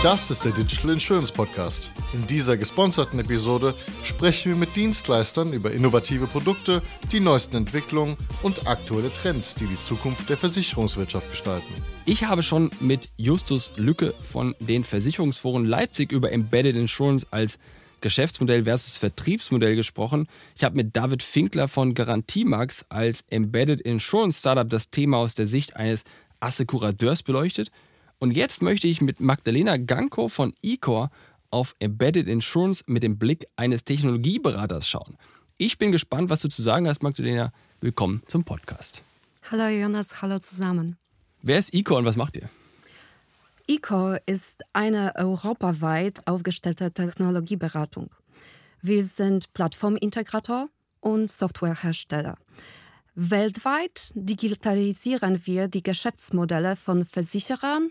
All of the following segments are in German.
Das ist der Digital Insurance Podcast. In dieser gesponserten Episode sprechen wir mit Dienstleistern über innovative Produkte, die neuesten Entwicklungen und aktuelle Trends, die die Zukunft der Versicherungswirtschaft gestalten. Ich habe schon mit Justus Lücke von den Versicherungsforen Leipzig über Embedded Insurance als Geschäftsmodell versus Vertriebsmodell gesprochen. Ich habe mit David Finkler von Garantiemax als Embedded Insurance Startup das Thema aus der Sicht eines Assekurateurs beleuchtet. Und jetzt möchte ich mit Magdalena Ganko von eCore auf Embedded Insurance mit dem Blick eines Technologieberaters schauen. Ich bin gespannt, was du zu sagen hast, Magdalena. Willkommen zum Podcast. Hallo Jonas, hallo zusammen. Wer ist eCore und was macht ihr? eCore ist eine europaweit aufgestellte Technologieberatung. Wir sind Plattformintegrator und Softwarehersteller. Weltweit digitalisieren wir die Geschäftsmodelle von Versicherern,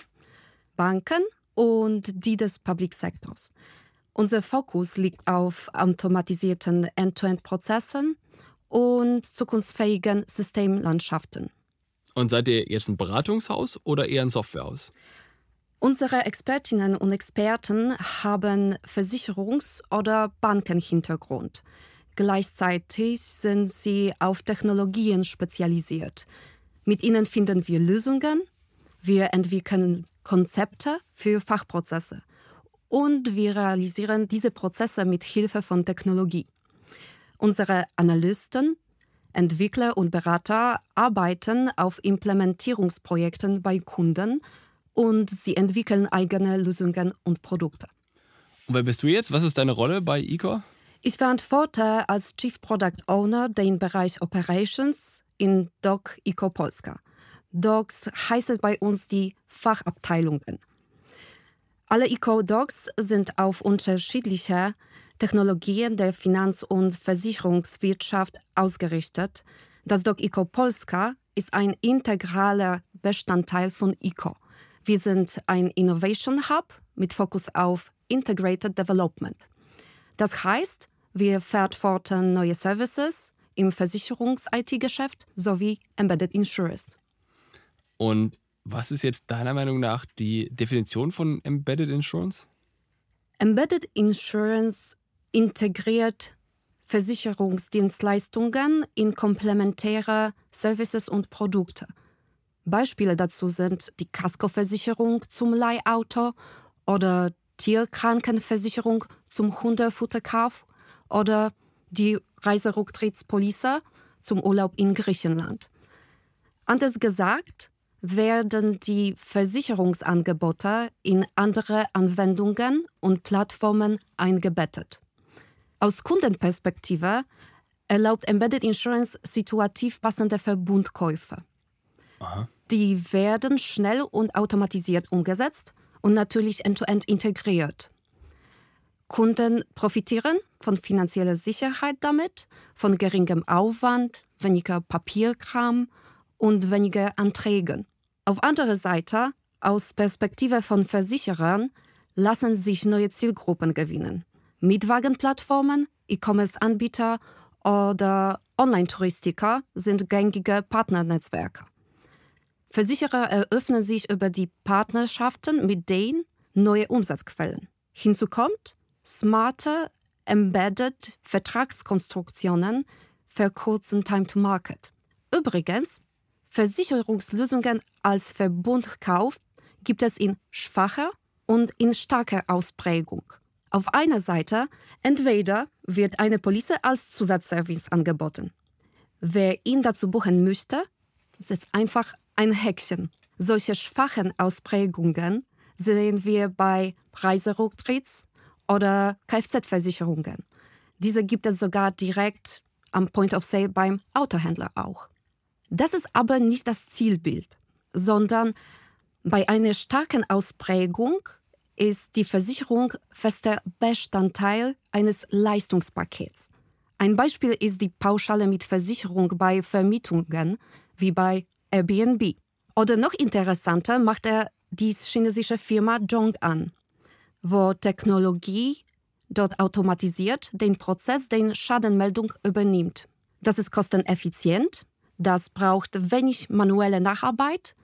Banken und die des Public Sectors. Unser Fokus liegt auf automatisierten End-to-End-Prozessen und zukunftsfähigen Systemlandschaften. Und seid ihr jetzt ein Beratungshaus oder eher ein Softwarehaus? Unsere Expertinnen und Experten haben Versicherungs- oder Bankenhintergrund. Gleichzeitig sind sie auf Technologien spezialisiert. Mit ihnen finden wir Lösungen, wir entwickeln Konzepte für Fachprozesse und wir realisieren diese Prozesse mit Hilfe von Technologie. Unsere Analysten, Entwickler und Berater arbeiten auf Implementierungsprojekten bei Kunden und sie entwickeln eigene Lösungen und Produkte. Und wer bist du jetzt? Was ist deine Rolle bei eCore? Ich verantworte als Chief Product Owner den Bereich Operations in DOC eCore Polska. Docs heißen bei uns die Fachabteilungen. Alle eCore-Docs sind auf unterschiedliche Technologien der Finanz- und Versicherungswirtschaft ausgerichtet. Das Doc eCore Polska ist ein integraler Bestandteil von eCore. Wir sind ein Innovation Hub mit Fokus auf Integrated Development. Das heißt, wir verantworten neue Services im Versicherungs-IT-Geschäft sowie Embedded Insurance. Und was ist jetzt deiner Meinung nach die Definition von Embedded Insurance? Embedded Insurance integriert Versicherungsdienstleistungen in komplementäre Services und Produkte. Beispiele dazu sind die Kaskoversicherung zum Leihauto oder Tierkrankenversicherung zum Hundefutterkauf oder die Reiserücktrittspolice zum Urlaub in Griechenland. Anders gesagt, werden die Versicherungsangebote in andere Anwendungen und Plattformen eingebettet. Aus Kundenperspektive erlaubt Embedded Insurance situativ passende Verbundkäufe. Aha. Die werden schnell und automatisiert umgesetzt und natürlich end-to-end -end integriert. Kunden profitieren von finanzieller Sicherheit damit, von geringem Aufwand, weniger Papierkram und weniger Anträgen. Auf andere Seite, aus Perspektive von Versicherern, lassen sich neue Zielgruppen gewinnen. Mietwagenplattformen, E-Commerce-Anbieter oder Online-Touristiker sind gängige Partnernetzwerke. Versicherer eröffnen sich über die Partnerschaften mit denen neue Umsatzquellen. Hinzu kommt, smarte, embedded Vertragskonstruktionen verkürzen Time to Market. Übrigens, Versicherungslösungen als Verbundkauf gibt es in schwacher und in starker Ausprägung. Auf einer Seite entweder wird eine Police als Zusatzservice angeboten. Wer ihn dazu buchen möchte, setzt einfach ein Häkchen. Solche schwachen Ausprägungen sehen wir bei Reiserücktritts oder Kfz-Versicherungen. Diese gibt es sogar direkt am Point of Sale beim Autohändler auch. Das ist aber nicht das Zielbild, sondern bei einer starken Ausprägung ist die Versicherung fester Bestandteil eines Leistungspakets. Ein Beispiel ist die Pauschale mit Versicherung bei Vermietungen, wie bei Airbnb. Oder noch interessanter macht er die chinesische Firma Zhong an, wo Technologie dort automatisiert den Prozess der Schadenmeldung übernimmt. Das ist kosteneffizient, das braucht wenig manuelle Nacharbeit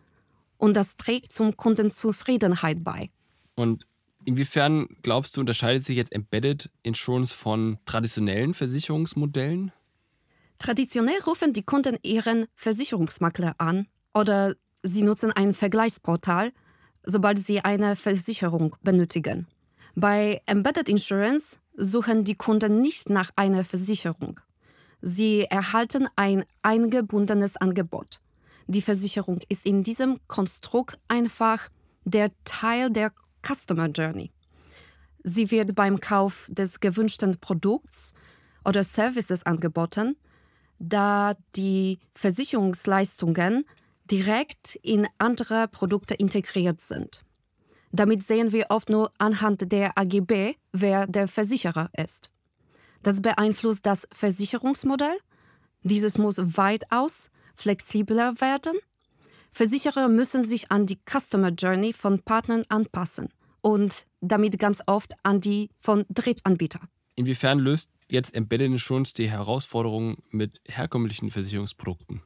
und das trägt zum Kundenzufriedenheit bei. Und Inwiefern glaubst du, unterscheidet sich jetzt Embedded Insurance von traditionellen Versicherungsmodellen? Traditionell rufen die Kunden ihren Versicherungsmakler an oder sie nutzen ein Vergleichsportal, sobald sie eine Versicherung benötigen. Bei Embedded Insurance suchen die Kunden nicht nach einer Versicherung. Sie erhalten ein eingebundenes Angebot. Die Versicherung ist in diesem Konstrukt einfach der Teil der Customer Journey. Sie wird beim Kauf des gewünschten Produkts oder Services angeboten, da die Versicherungsleistungen direkt in andere Produkte integriert sind. Damit sehen wir oft nur anhand der AGB, wer der Versicherer ist. Das beeinflusst das Versicherungsmodell. Dieses muss weitaus flexibler werden. Versicherer müssen sich an die Customer Journey von Partnern anpassen und damit ganz oft an die von Drittanbietern. Inwiefern löst jetzt Embedded Insurance die Herausforderungen mit herkömmlichen Versicherungsprodukten?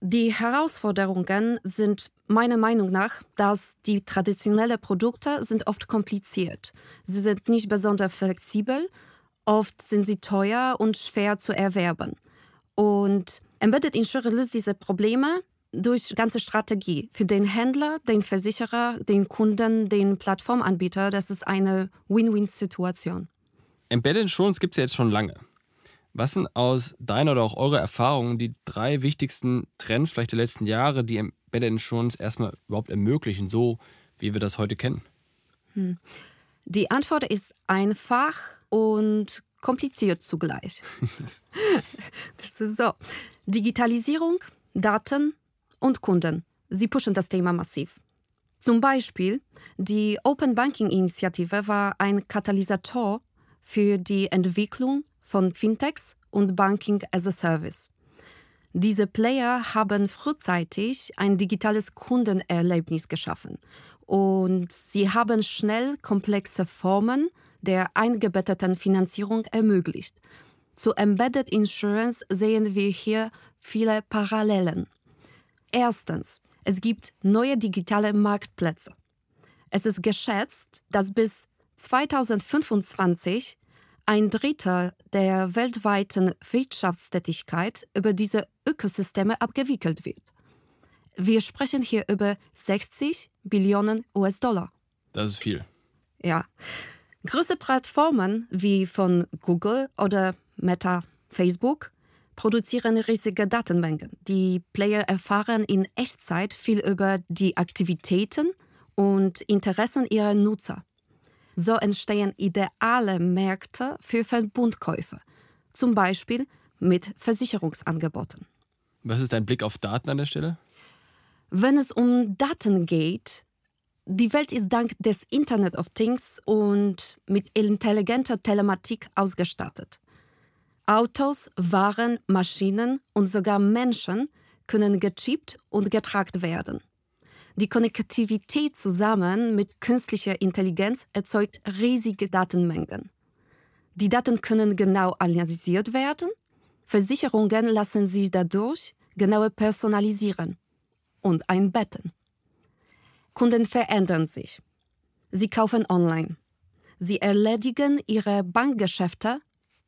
Die Herausforderungen sind meiner Meinung nach, dass die traditionellen Produkte sind oft kompliziert. Sie sind nicht besonders flexibel, oft sind sie teuer und schwer zu erwerben. Und Embedded Insurance löst diese Probleme durch ganze Strategie. Für den Händler, den Versicherer, den Kunden, den Plattformanbieter, das ist eine Win-Win-Situation. Embedded Insurance gibt es ja jetzt schon lange. Was sind aus deiner oder auch eurer Erfahrung die drei wichtigsten Trends vielleicht der letzten Jahre, die Embedded Insurance erstmal überhaupt ermöglichen, so wie wir das heute kennen? Hm. Die Antwort ist einfach und kompliziert zugleich. das ist so. Digitalisierung, Daten und Kunden. Sie pushen das Thema massiv. Zum Beispiel, die Open Banking Initiative war ein Katalysator für die Entwicklung von Fintechs und Banking as a Service. Diese Player haben frühzeitig ein digitales Kundenerlebnis geschaffen und sie haben schnell komplexe Formen der eingebetteten Finanzierung ermöglicht. Zu Embedded Insurance sehen wir hier viele Parallelen. Erstens, es gibt neue digitale Marktplätze. Es ist geschätzt, dass bis 2025 ein Drittel der weltweiten Wirtschaftstätigkeit über diese Ökosysteme abgewickelt wird. Wir sprechen hier über 60 Billionen US-Dollar. Das ist viel. Ja. Große Plattformen wie von Google oder Meta, Facebook produzieren riesige Datenmengen. Die Player erfahren in Echtzeit viel über die Aktivitäten und Interessen ihrer Nutzer. So entstehen ideale Märkte für Verbundkäufe, zum Beispiel mit Versicherungsangeboten. Was ist dein Blick auf Daten an der Stelle? Wenn es um Daten geht, die Welt ist dank des Internet of Things und mit intelligenter Telematik ausgestattet. Autos, Waren, Maschinen und sogar Menschen können gechippt und getragt werden. Die Konnektivität zusammen mit künstlicher Intelligenz erzeugt riesige Datenmengen. Die Daten können genau analysiert werden. Versicherungen lassen sich dadurch genauer personalisieren und einbetten. Kunden verändern sich. Sie kaufen online. Sie erledigen ihre Bankgeschäfte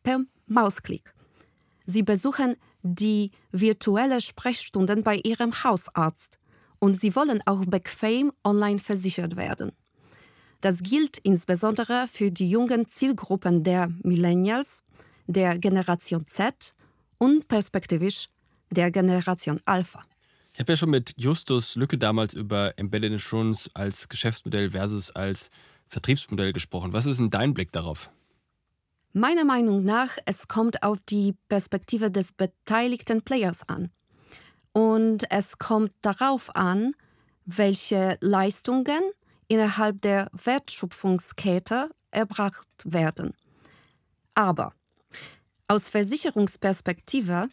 per Mausklick. Sie besuchen die virtuelle Sprechstunden bei ihrem Hausarzt und sie wollen auch bequem online versichert werden. Das gilt insbesondere für die jungen Zielgruppen der Millennials, der Generation Z und perspektivisch der Generation Alpha. Ich habe ja schon mit Justus Lücke damals über Embedded Insurance als Geschäftsmodell versus als Vertriebsmodell gesprochen. Was ist denn dein Blick darauf? Meiner Meinung nach, es kommt auf die Perspektive des beteiligten Players an. Und es kommt darauf an, welche Leistungen innerhalb der Wertschöpfungskette erbracht werden. Aber aus Versicherungsperspektive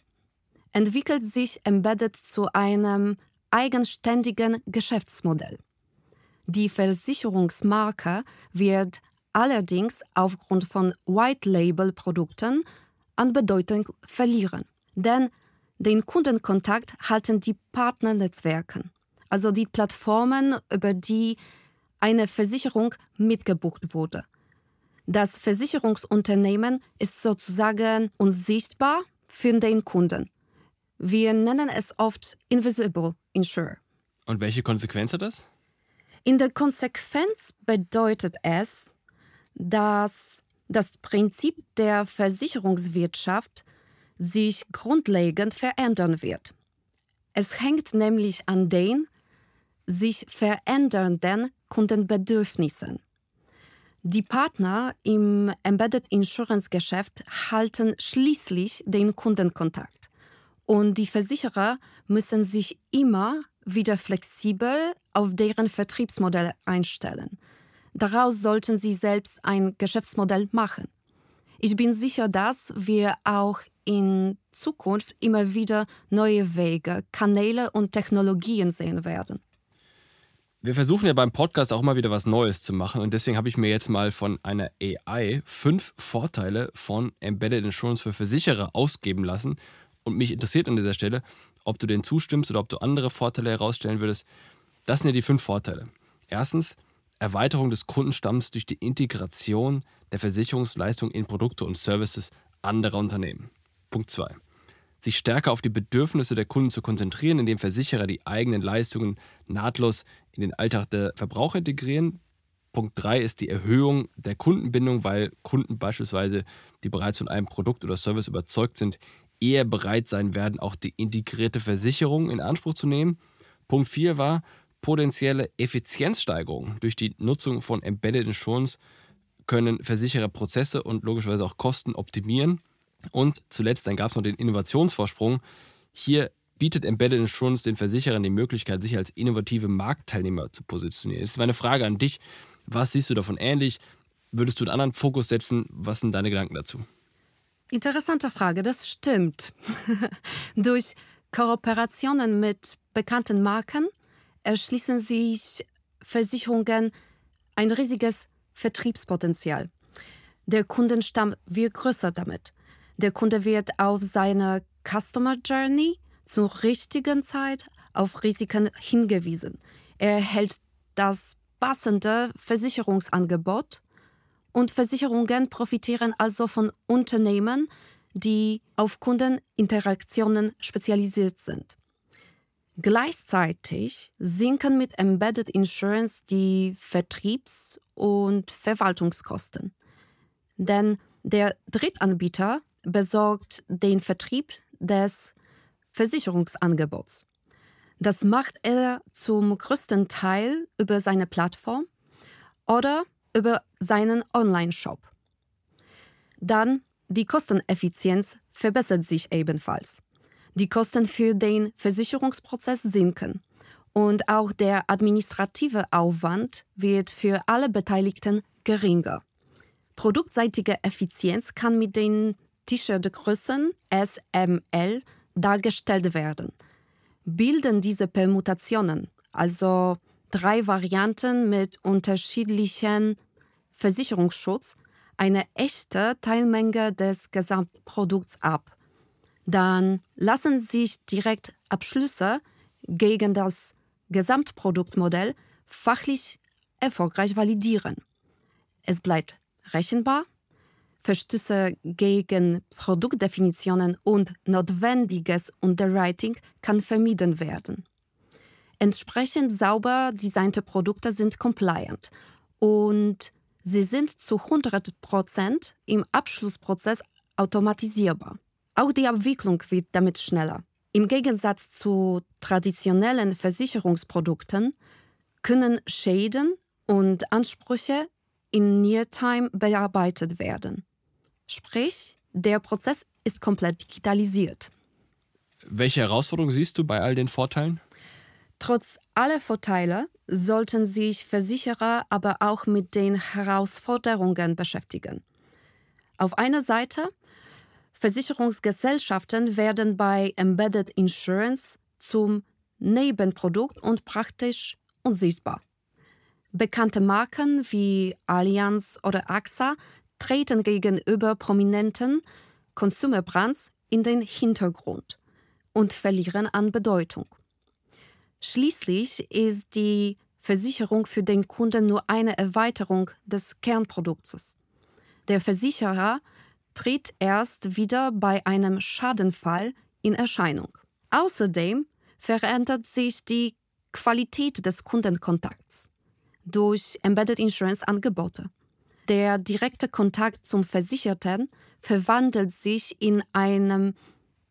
entwickelt sich Embedded zu einem eigenständigen Geschäftsmodell. Die Versicherungsmarke wird allerdings aufgrund von White-Label-Produkten an Bedeutung verlieren. Denn den Kundenkontakt halten die Partnernetzwerke, also die Plattformen, über die eine Versicherung mitgebucht wurde. Das Versicherungsunternehmen ist sozusagen unsichtbar für den Kunden. Wir nennen es oft Invisible Insurer. Und welche Konsequenz hat das? In der Konsequenz bedeutet es, dass das Prinzip der Versicherungswirtschaft sich grundlegend verändern wird. Es hängt nämlich an den sich verändernden Kundenbedürfnissen. Die Partner im Embedded Insurance Geschäft halten schließlich den Kundenkontakt und die Versicherer müssen sich immer wieder flexibel auf deren Vertriebsmodell einstellen. Daraus sollten sie selbst ein Geschäftsmodell machen. Ich bin sicher, dass wir auch in Zukunft immer wieder neue Wege, Kanäle und Technologien sehen werden. Wir versuchen ja beim Podcast auch immer wieder was Neues zu machen und deswegen habe ich mir jetzt mal von einer AI fünf Vorteile von Embedded Insurance für Versicherer ausgeben lassen und mich interessiert an dieser Stelle, ob du denen zustimmst oder ob du andere Vorteile herausstellen würdest. Das sind ja die fünf Vorteile. Erstens, Erweiterung des Kundenstamms durch die Integration der Versicherungsleistung in Produkte und Services anderer Unternehmen. Punkt 2 sich stärker auf die Bedürfnisse der Kunden zu konzentrieren, indem Versicherer die eigenen Leistungen nahtlos in den Alltag der Verbraucher integrieren. Punkt 3 ist die Erhöhung der Kundenbindung, weil Kunden beispielsweise, die bereits von einem Produkt oder Service überzeugt sind, eher bereit sein werden, auch die integrierte Versicherung in Anspruch zu nehmen. Punkt 4 war potenzielle Effizienzsteigerung. Durch die Nutzung von Embedded Insurance können Versicherer Prozesse und logischerweise auch Kosten optimieren. Und zuletzt dann gab es noch den Innovationsvorsprung. Hier bietet Embedded Insurance den Versicherern die Möglichkeit, sich als innovative Marktteilnehmer zu positionieren. Jetzt ist meine Frage an dich. Was siehst du davon ähnlich? Würdest du einen anderen Fokus setzen? Was sind deine Gedanken dazu? Interessante Frage, das stimmt. Durch Kooperationen mit bekannten Marken erschließen sich Versicherungen ein riesiges Vertriebspotenzial. Der Kundenstamm wird größer damit. Der Kunde wird auf seine Customer Journey zur richtigen Zeit auf Risiken hingewiesen. Er erhält das passende Versicherungsangebot und Versicherungen profitieren also von Unternehmen, die auf Kundeninteraktionen spezialisiert sind. Gleichzeitig sinken mit Embedded Insurance die Vertriebs- und Verwaltungskosten. Denn der Drittanbieter besorgt den Vertrieb des Versicherungsangebots. Das macht er zum größten Teil über seine Plattform oder über seinen Online-Shop. Dann die Kosteneffizienz verbessert sich ebenfalls. Die Kosten für den Versicherungsprozess sinken und auch der administrative Aufwand wird für alle Beteiligten geringer. Produktseitige Effizienz kann mit den T-Shirt-Größen SML dargestellt werden. Bilden diese Permutationen, also drei Varianten mit unterschiedlichen Versicherungsschutz, eine echte Teilmenge des Gesamtprodukts ab. Dann lassen sich direkt Abschlüsse gegen das Gesamtproduktmodell fachlich erfolgreich validieren. Es bleibt rechenbar Verstöße gegen Produktdefinitionen und notwendiges Underwriting kann vermieden werden. Entsprechend sauber designte Produkte sind compliant und sie sind zu 100 Prozent im Abschlussprozess automatisierbar. Auch die Abwicklung wird damit schneller. Im Gegensatz zu traditionellen Versicherungsprodukten können Schäden und Ansprüche in Near-Time bearbeitet werden. Sprich, der Prozess ist komplett digitalisiert. Welche Herausforderungen siehst du bei all den Vorteilen? Trotz aller Vorteile sollten sich Versicherer aber auch mit den Herausforderungen beschäftigen. Auf einer Seite, Versicherungsgesellschaften werden bei Embedded Insurance zum Nebenprodukt und praktisch unsichtbar. Bekannte Marken wie Allianz oder AXA treten gegenüber prominenten Consumer Brands in den Hintergrund und verlieren an Bedeutung. Schließlich ist die Versicherung für den Kunden nur eine Erweiterung des Kernproduktes. Der Versicherer tritt erst wieder bei einem Schadenfall in Erscheinung. Außerdem verändert sich die Qualität des Kundenkontakts durch Embedded Insurance Angebote. Der direkte Kontakt zum Versicherten verwandelt sich in einem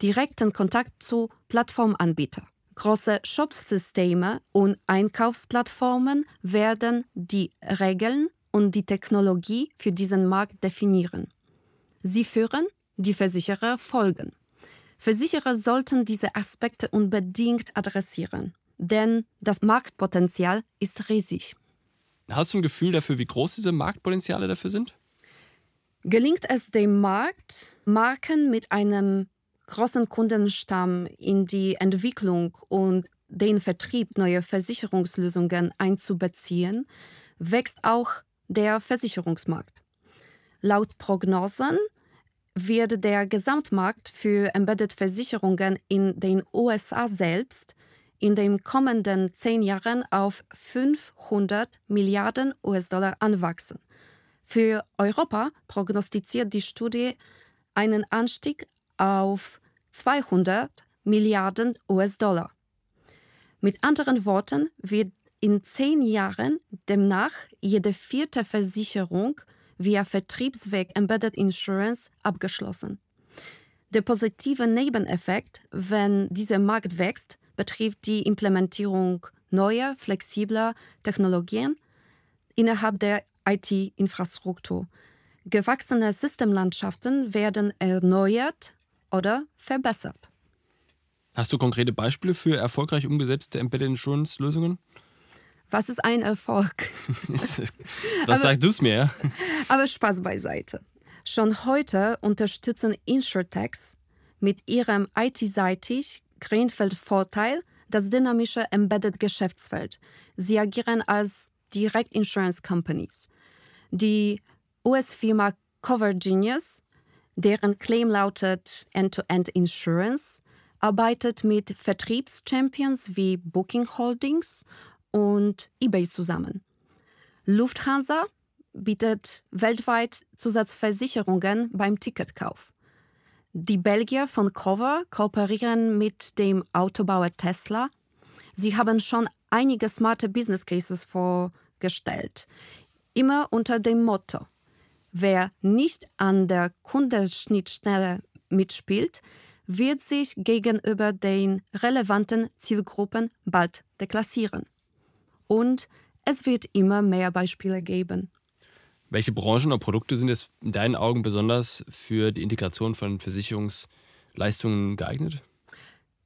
direkten Kontakt zu Plattformanbieter. Große Shopsysteme und Einkaufsplattformen werden die Regeln und die Technologie für diesen Markt definieren. Sie führen, die Versicherer folgen. Versicherer sollten diese Aspekte unbedingt adressieren, denn das Marktpotenzial ist riesig. Hast du ein Gefühl dafür, wie groß diese Marktpotenziale dafür sind? Gelingt es dem Markt, Marken mit einem großen Kundenstamm in die Entwicklung und den Vertrieb neuer Versicherungslösungen einzubeziehen, wächst auch der Versicherungsmarkt. Laut Prognosen wird der Gesamtmarkt für Embedded-Versicherungen in den USA selbst in den kommenden zehn Jahren auf 500 Milliarden US-Dollar anwachsen. Für Europa prognostiziert die Studie einen Anstieg auf 200 Milliarden US-Dollar. Mit anderen Worten wird in zehn Jahren demnach jede vierte Versicherung via Vertriebsweg Embedded Insurance abgeschlossen. Der positive Nebeneffekt, wenn dieser Markt wächst, betrifft die Implementierung neuer, flexibler Technologien innerhalb der IT-Infrastruktur. Gewachsene Systemlandschaften werden erneuert oder verbessert. Hast du konkrete Beispiele für erfolgreich umgesetzte Embedded Insurance-Lösungen? Was ist ein Erfolg? Was sagst du es mir? Aber Spaß beiseite. Schon heute unterstützen Insurtechs mit ihrem IT-seitig Greenfield-Vorteil das dynamische Embedded Geschäftsfeld. Sie agieren als Direct Insurance Companies. Die US-Firma Cover Genius, deren Claim lautet End-to-End -End Insurance, arbeitet mit Vertriebschampions wie Booking Holdings und eBay zusammen. Lufthansa bietet weltweit Zusatzversicherungen beim Ticketkauf. Die Belgier von Cover kooperieren mit dem Autobauer Tesla. Sie haben schon einige smarte Business Cases vorgestellt, immer unter dem Motto, wer nicht an der Kundenschnittstelle mitspielt, wird sich gegenüber den relevanten Zielgruppen bald deklassieren. Und es wird immer mehr Beispiele geben. Welche Branchen oder Produkte sind es in deinen Augen besonders für die Integration von Versicherungsleistungen geeignet?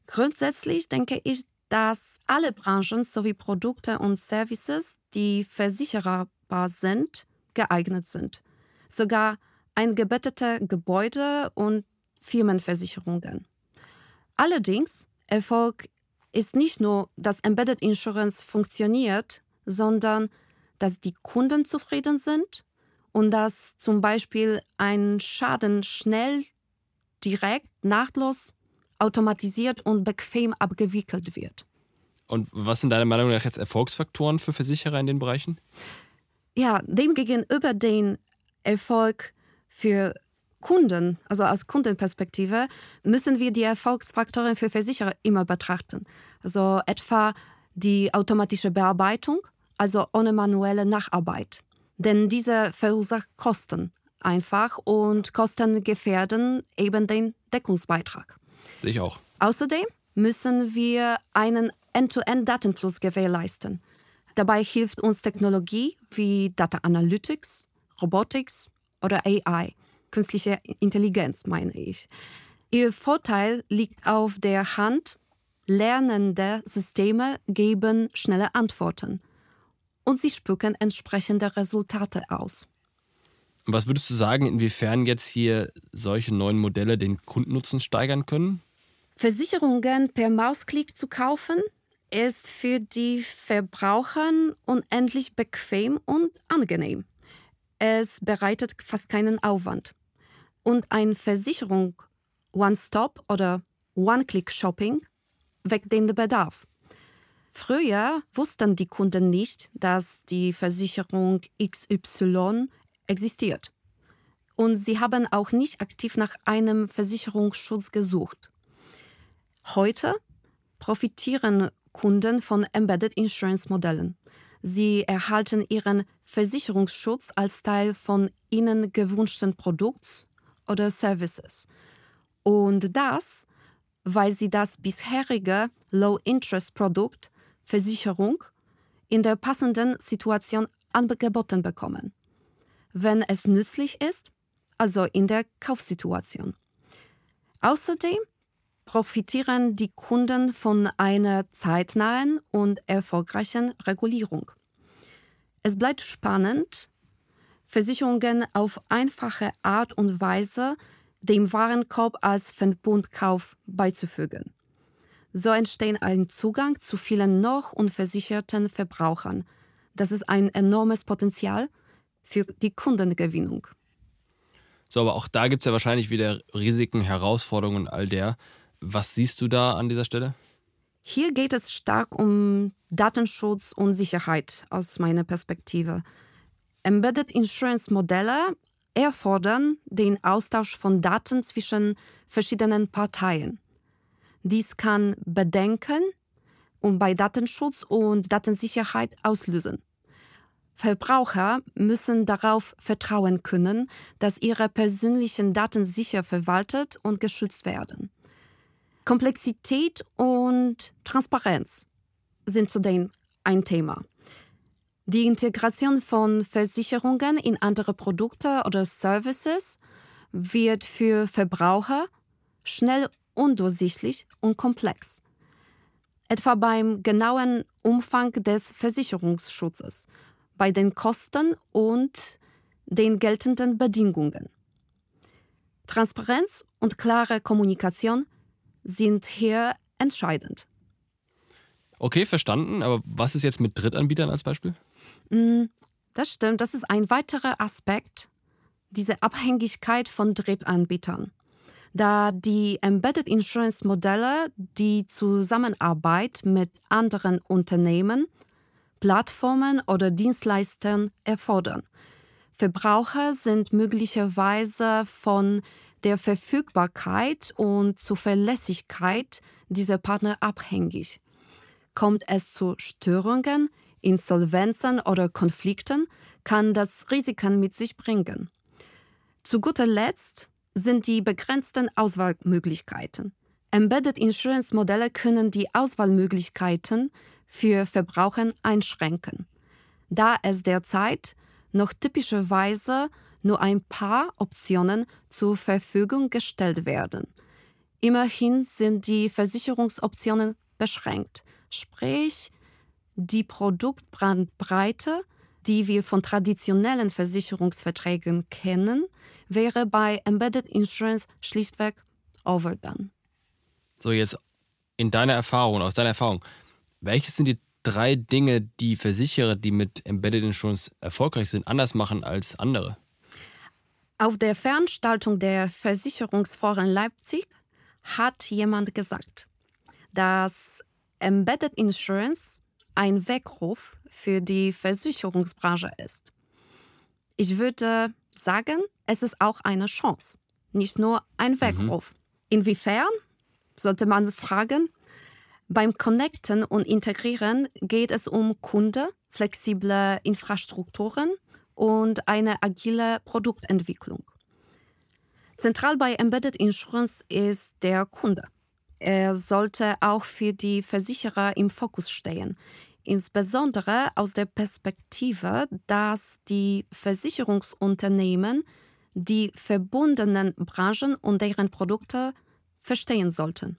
Grundsätzlich denke ich, dass alle Branchen sowie Produkte und Services, die versicherbar sind, geeignet sind. Sogar eingebettete Gebäude und Firmenversicherungen. Allerdings, Erfolg ist nicht nur, dass Embedded Insurance funktioniert, sondern dass die Kunden zufrieden sind und dass zum Beispiel ein Schaden schnell, direkt, nahtlos, automatisiert und bequem abgewickelt wird. Und was sind deiner Meinung nach jetzt Erfolgsfaktoren für Versicherer in den Bereichen? Ja, demgegenüber den Erfolg für Kunden, also aus Kundenperspektive, müssen wir die Erfolgsfaktoren für Versicherer immer betrachten. Also etwa die automatische Bearbeitung, also ohne manuelle Nacharbeit. Denn diese verursacht Kosten einfach und Kosten gefährden eben den Deckungsbeitrag. Ich auch. Außerdem müssen wir einen End-to-End-Datenfluss gewährleisten. Dabei hilft uns Technologie wie Data Analytics, Robotics oder AI, künstliche Intelligenz meine ich. Ihr Vorteil liegt auf der Hand, lernende Systeme geben schnelle Antworten und sie spucken entsprechende Resultate aus. Was würdest du sagen, inwiefern jetzt hier solche neuen Modelle den Kundennutzen steigern können? Versicherungen per Mausklick zu kaufen, ist für die Verbraucher unendlich bequem und angenehm. Es bereitet fast keinen Aufwand. Und eine Versicherung One-Stop oder One-Click-Shopping weckt den Bedarf. Früher wussten die Kunden nicht, dass die Versicherung XY existiert. Und sie haben auch nicht aktiv nach einem Versicherungsschutz gesucht. Heute profitieren Kunden von Embedded Insurance Modellen. Sie erhalten ihren Versicherungsschutz als Teil von ihnen gewünschten Produkts oder Services. Und das, weil sie das bisherige Low-Interest-Produkt Versicherung in der passenden Situation angeboten bekommen. Wenn es nützlich ist, also in der Kaufsituation. Außerdem profitieren die Kunden von einer zeitnahen und erfolgreichen Regulierung. Es bleibt spannend, Versicherungen auf einfache Art und Weise dem Warenkorb als Verbundkauf beizufügen. So entsteht ein Zugang zu vielen noch unversicherten Verbrauchern. Das ist ein enormes Potenzial für die Kundengewinnung. So, aber auch da gibt es ja wahrscheinlich wieder Risiken, Herausforderungen und all der. Was siehst du da an dieser Stelle? Hier geht es stark um Datenschutz und Sicherheit aus meiner Perspektive. Embedded Insurance Modelle erfordern den Austausch von Daten zwischen verschiedenen Parteien. Dies kann Bedenken und bei Datenschutz und Datensicherheit auslösen. Verbraucher müssen darauf vertrauen können, dass ihre persönlichen Daten sicher verwaltet und geschützt werden. Komplexität und Transparenz sind zudem ein Thema. Die Integration von Versicherungen in andere Produkte oder Services wird für Verbraucher schnell undurchsichtig und komplex. Etwa beim genauen Umfang des Versicherungsschutzes, bei den Kosten und den geltenden Bedingungen. Transparenz und klare Kommunikation sind hier entscheidend. Okay, verstanden. Aber was ist jetzt mit Drittanbietern als Beispiel? Mm, das stimmt. Das ist ein weiterer Aspekt, diese Abhängigkeit von Drittanbietern. Da die Embedded Insurance Modelle die Zusammenarbeit mit anderen Unternehmen, Plattformen oder Dienstleistern erfordern. Verbraucher sind möglicherweise von der Verfügbarkeit und Zuverlässigkeit dieser Partner abhängig. Kommt es zu Störungen, Insolvenzen oder Konflikten, kann das Risiken mit sich bringen. Zu guter Letzt sind die begrenzten Auswahlmöglichkeiten. Embedded Insurance Modelle können die Auswahlmöglichkeiten für Verbraucher einschränken, da es derzeit noch typischerweise nur ein paar Optionen zur Verfügung gestellt werden. Immerhin sind die Versicherungsoptionen beschränkt, sprich die Produktbrandbreite, die wir von traditionellen Versicherungsverträgen kennen, wäre bei Embedded Insurance schlichtweg overdone. So, jetzt in deiner Erfahrung, aus deiner Erfahrung, welche sind die drei Dinge, die Versicherer, die mit Embedded Insurance erfolgreich sind, anders machen als andere? Auf der Veranstaltung der Versicherungsforen Leipzig hat jemand gesagt, dass Embedded Insurance ein Weckruf für die Versicherungsbranche ist. Ich würde sagen, es ist auch eine Chance, nicht nur ein mhm. Weckruf. Mhm. Inwiefern, sollte man fragen. Beim Connecten und Integrieren geht es um Kunde, flexible Infrastrukturen und eine agile Produktentwicklung. Zentral bei Embedded Insurance ist der Kunde. Er sollte auch für die Versicherer im Fokus stehen, insbesondere aus der Perspektive, dass die Versicherungsunternehmen die verbundenen Branchen und deren Produkte verstehen sollten.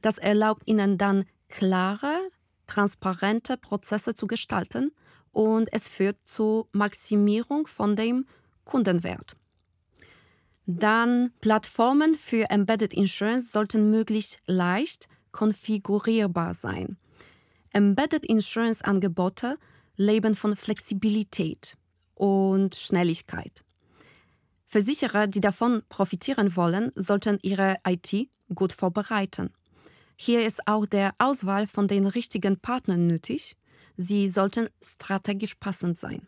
Das erlaubt ihnen dann klare, transparente Prozesse zu gestalten und es führt zur Maximierung von dem Kundenwert. Dann Plattformen für Embedded Insurance sollten möglichst leicht konfigurierbar sein. Embedded Insurance Angebote leben von Flexibilität und Schnelligkeit. Versicherer, die davon profitieren wollen, sollten ihre IT gut vorbereiten. Hier ist auch der Auswahl von den richtigen Partnern nötig. Sie sollten strategisch passend sein.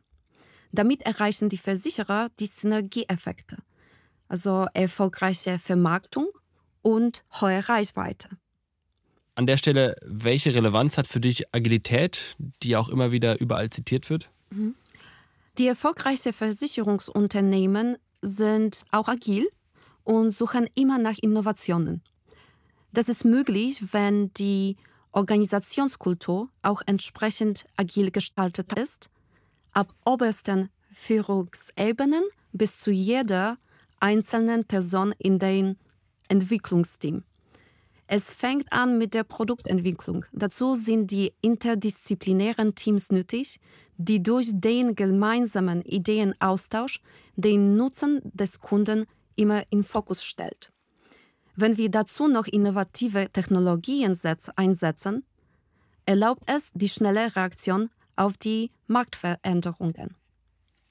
Damit erreichen die Versicherer die Synergieeffekte, also erfolgreiche Vermarktung und hohe Reichweite. An der Stelle, welche Relevanz hat für dich Agilität, die auch immer wieder überall zitiert wird? Mhm. Die erfolgreichen Versicherungsunternehmen sind auch agil und suchen immer nach Innovationen. Das ist möglich, wenn die Organisationskultur auch entsprechend agil gestaltet ist, ab obersten Führungsebenen bis zu jeder einzelnen Person in dem Entwicklungsteam. Es fängt an mit der Produktentwicklung. Dazu sind die interdisziplinären Teams nötig, die durch den gemeinsamen Ideenaustausch den Nutzen des Kunden immer in Fokus stellt. Wenn wir dazu noch innovative Technologien einsetzen, erlaubt es die schnelle Reaktion auf die Marktveränderungen.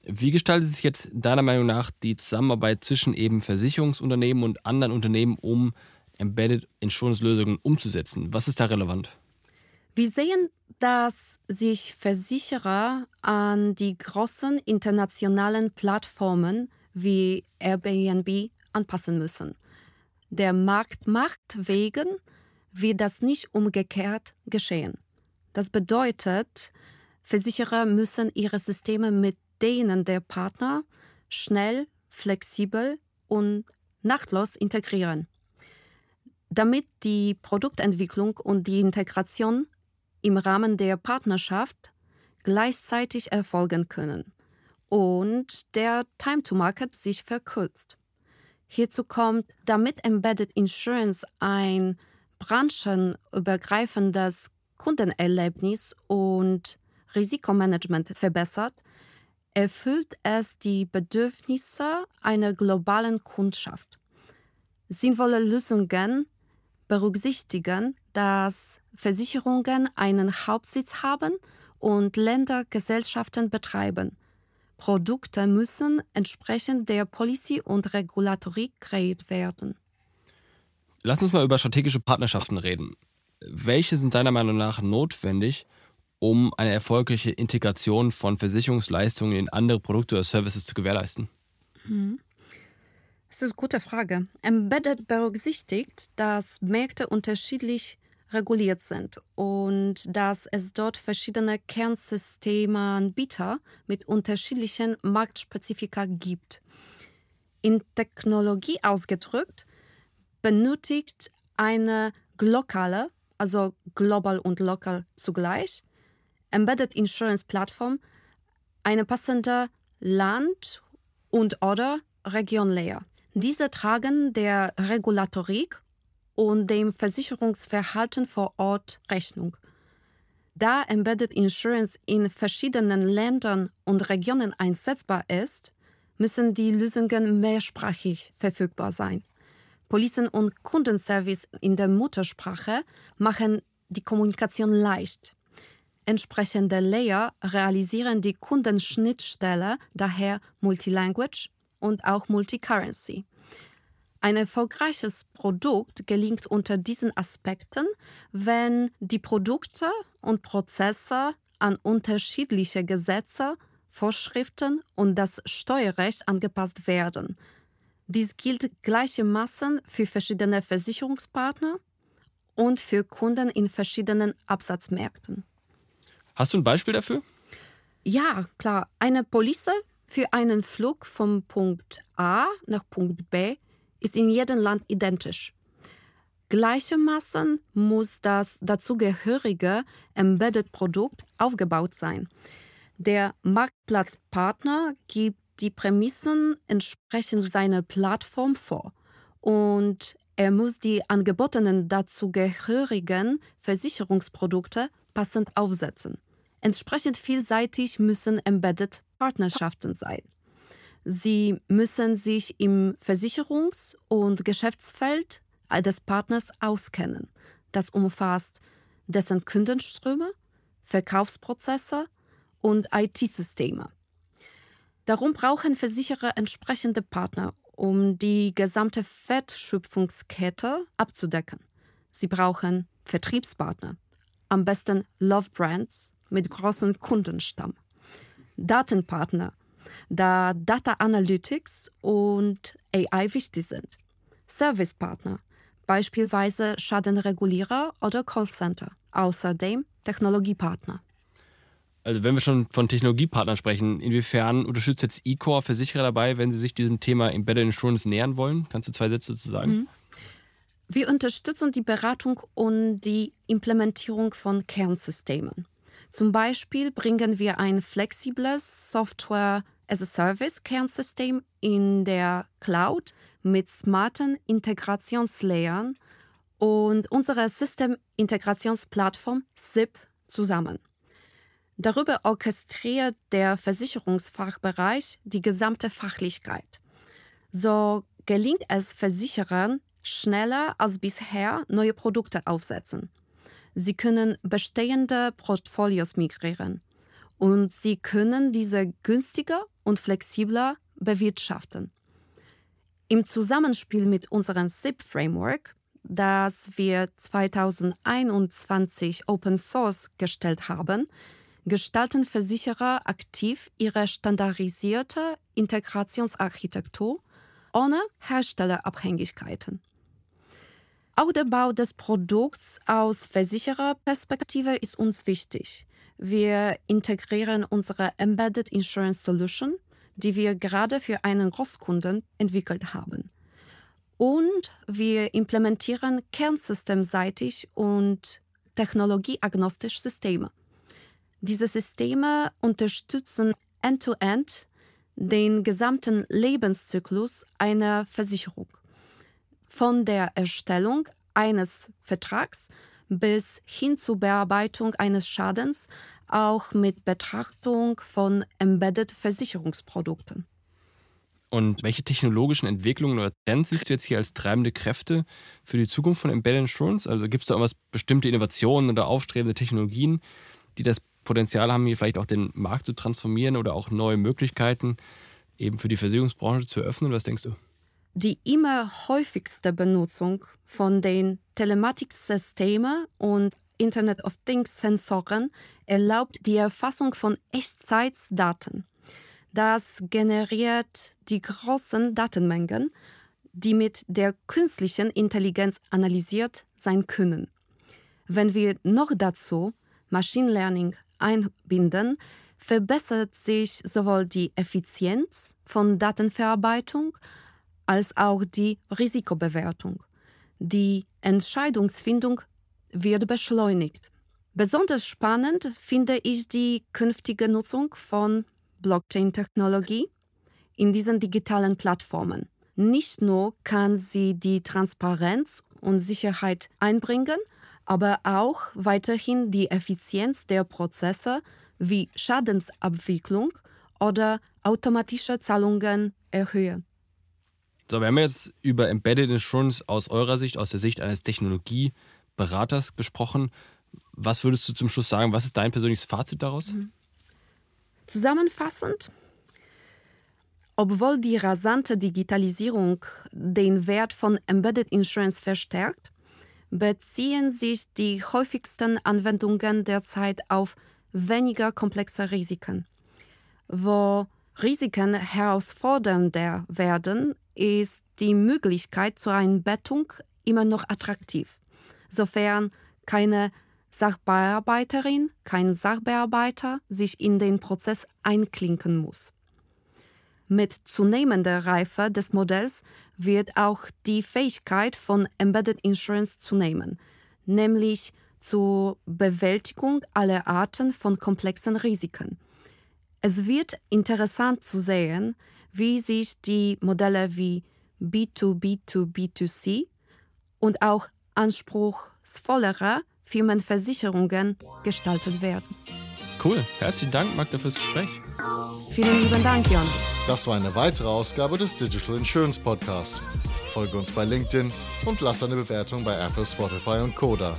Wie gestaltet sich jetzt deiner Meinung nach die Zusammenarbeit zwischen eben Versicherungsunternehmen und anderen Unternehmen, um Embedded Insurance-Lösungen umzusetzen? Was ist da relevant? Wir sehen, dass sich Versicherer an die großen internationalen Plattformen wie Airbnb anpassen müssen. Der Marktmacht wegen wird das nicht umgekehrt geschehen. Das bedeutet, Versicherer müssen ihre Systeme mit denen der Partner schnell, flexibel und nachtlos integrieren. Damit die Produktentwicklung und die Integration im Rahmen der Partnerschaft gleichzeitig erfolgen können und der Time to Market sich verkürzt. Hierzu kommt, damit Embedded Insurance ein branchenübergreifendes Kundenerlebnis und Risikomanagement verbessert, erfüllt es die Bedürfnisse einer globalen Kundschaft. Sinnvolle Lösungen berücksichtigen, dass Versicherungen einen Hauptsitz haben und Ländergesellschaften betreiben. Produkte müssen entsprechend der Policy und Regulatorik kreiert werden. Lass uns mal über strategische Partnerschaften reden. Welche sind deiner Meinung nach notwendig, um eine erfolgreiche Integration von Versicherungsleistungen in andere Produkte oder Services zu gewährleisten? Hm. Das ist eine gute Frage. Embedded berücksichtigt, dass Märkte unterschiedlich reguliert sind und dass es dort verschiedene Kernsystemanbieter mit unterschiedlichen Marktspezifika gibt. In Technologie ausgedrückt benötigt eine lokale, also global und lokal zugleich, Embedded Insurance Plattform eine passende Land- und oder Regionlayer. Diese tragen der Regulatorik und dem Versicherungsverhalten vor Ort Rechnung. Da Embedded Insurance in verschiedenen Ländern und Regionen einsetzbar ist, müssen die Lösungen mehrsprachig verfügbar sein. Policen- und Kundenservice in der Muttersprache machen die Kommunikation leicht. Entsprechende Layer realisieren die Kundenschnittstelle daher Multilanguage und auch Multicurrency. Ein erfolgreiches Produkt gelingt unter diesen Aspekten, wenn die Produkte und Prozesse an unterschiedliche Gesetze, Vorschriften und das Steuerrecht angepasst werden. Dies gilt gleichermaßen für verschiedene Versicherungspartner und für Kunden in verschiedenen Absatzmärkten. Hast du ein Beispiel dafür? Ja, klar. Eine Police für einen Flug vom Punkt A nach Punkt B ist in jedem Land identisch. Gleichermaßen muss das dazugehörige Embedded-Produkt aufgebaut sein. Der Marktplatzpartner gibt die Prämissen entsprechend seiner Plattform vor und er muss die angebotenen dazugehörigen Versicherungsprodukte passend aufsetzen. Entsprechend vielseitig müssen Embedded Partnerschaften sein. Sie müssen sich im Versicherungs- und Geschäftsfeld des Partners auskennen. Das umfasst dessen Kundenströme, Verkaufsprozesse und IT-Systeme. Darum brauchen Versicherer entsprechende Partner, um die gesamte Wertschöpfungskette abzudecken. Sie brauchen Vertriebspartner, am besten Love Brands mit großem Kundenstamm. Datenpartner, da Data Analytics und AI wichtig sind. Servicepartner, beispielsweise Schadenregulierer oder Callcenter. Außerdem Technologiepartner. Also wenn wir schon von Technologiepartnern sprechen, inwiefern unterstützt jetzt eCore Versicherer dabei, wenn sie sich diesem Thema Embedded Insurance nähern wollen? Kannst du zwei Sätze dazu sagen? Mhm. Wir unterstützen die Beratung und die Implementierung von Kernsystemen. Zum Beispiel bringen wir ein flexibles Software as a Service Kernsystem in der Cloud mit smarten Integrationslayern und unserer Systemintegrationsplattform SIP zusammen. Darüber orchestriert der Versicherungsfachbereich die gesamte Fachlichkeit. So gelingt es Versicherern, schneller als bisher neue Produkte aufsetzen. Sie können bestehende Portfolios migrieren und sie können diese günstiger und flexibler bewirtschaften. Im Zusammenspiel mit unserem SIP-Framework, das wir 2021 Open Source gestellt haben, gestalten Versicherer aktiv ihre standardisierte Integrationsarchitektur ohne Herstellerabhängigkeiten. Auch der Bau des Produkts aus Versichererperspektive ist uns wichtig. Wir integrieren unsere Embedded Insurance Solution, die wir gerade für einen Großkunden entwickelt haben. Und wir implementieren kernsystemseitig und technologieagnostisch Systeme. Diese Systeme unterstützen end-to-end -End den gesamten Lebenszyklus einer Versicherung von der Erstellung eines Vertrags bis hin zur Bearbeitung eines Schadens, auch mit Betrachtung von embedded Versicherungsprodukten. Und welche technologischen Entwicklungen oder Trends siehst du jetzt hier als treibende Kräfte für die Zukunft von Embedded Insurance? Also gibt es da irgendwas, bestimmte Innovationen oder aufstrebende Technologien, die das Potenzial haben, hier vielleicht auch den Markt zu transformieren oder auch neue Möglichkeiten eben für die Versicherungsbranche zu eröffnen? Was denkst du? Die immer häufigste Benutzung von den Telematiksystemen und Internet of Things Sensoren erlaubt die Erfassung von Echtzeitsdaten. Das generiert die großen Datenmengen, die mit der künstlichen Intelligenz analysiert sein können. Wenn wir noch dazu Machine Learning einbinden, verbessert sich sowohl die Effizienz von Datenverarbeitung als auch die Risikobewertung. Die Entscheidungsfindung wird beschleunigt. Besonders spannend finde ich die künftige Nutzung von Blockchain-Technologie in diesen digitalen Plattformen. Nicht nur kann sie die Transparenz und Sicherheit einbringen, aber auch weiterhin die Effizienz der Prozesse wie Schadensabwicklung oder automatische Zahlungen erhöhen. So, wir haben jetzt über Embedded Insurance aus eurer Sicht, aus der Sicht eines Technologieberaters gesprochen. Was würdest du zum Schluss sagen? Was ist dein persönliches Fazit daraus? Mhm. Zusammenfassend, obwohl die rasante Digitalisierung den Wert von Embedded Insurance verstärkt, beziehen sich die häufigsten Anwendungen derzeit auf weniger komplexe Risiken. Wo Risiken herausfordernder werden, ist die Möglichkeit zur Einbettung immer noch attraktiv, sofern keine Sachbearbeiterin, kein Sachbearbeiter sich in den Prozess einklinken muss. Mit zunehmender Reife des Modells wird auch die Fähigkeit von Embedded Insurance zunehmen, nämlich zur Bewältigung aller Arten von komplexen Risiken. Es wird interessant zu sehen, wie sich die Modelle wie B2B2B2C und auch anspruchsvollere Firmenversicherungen gestaltet werden. Cool. Herzlichen Dank, Magda, fürs Gespräch. Vielen lieben Dank, Jan. Das war eine weitere Ausgabe des Digital Insurance Podcast. Folge uns bei LinkedIn und lass eine Bewertung bei Apple, Spotify und Koda.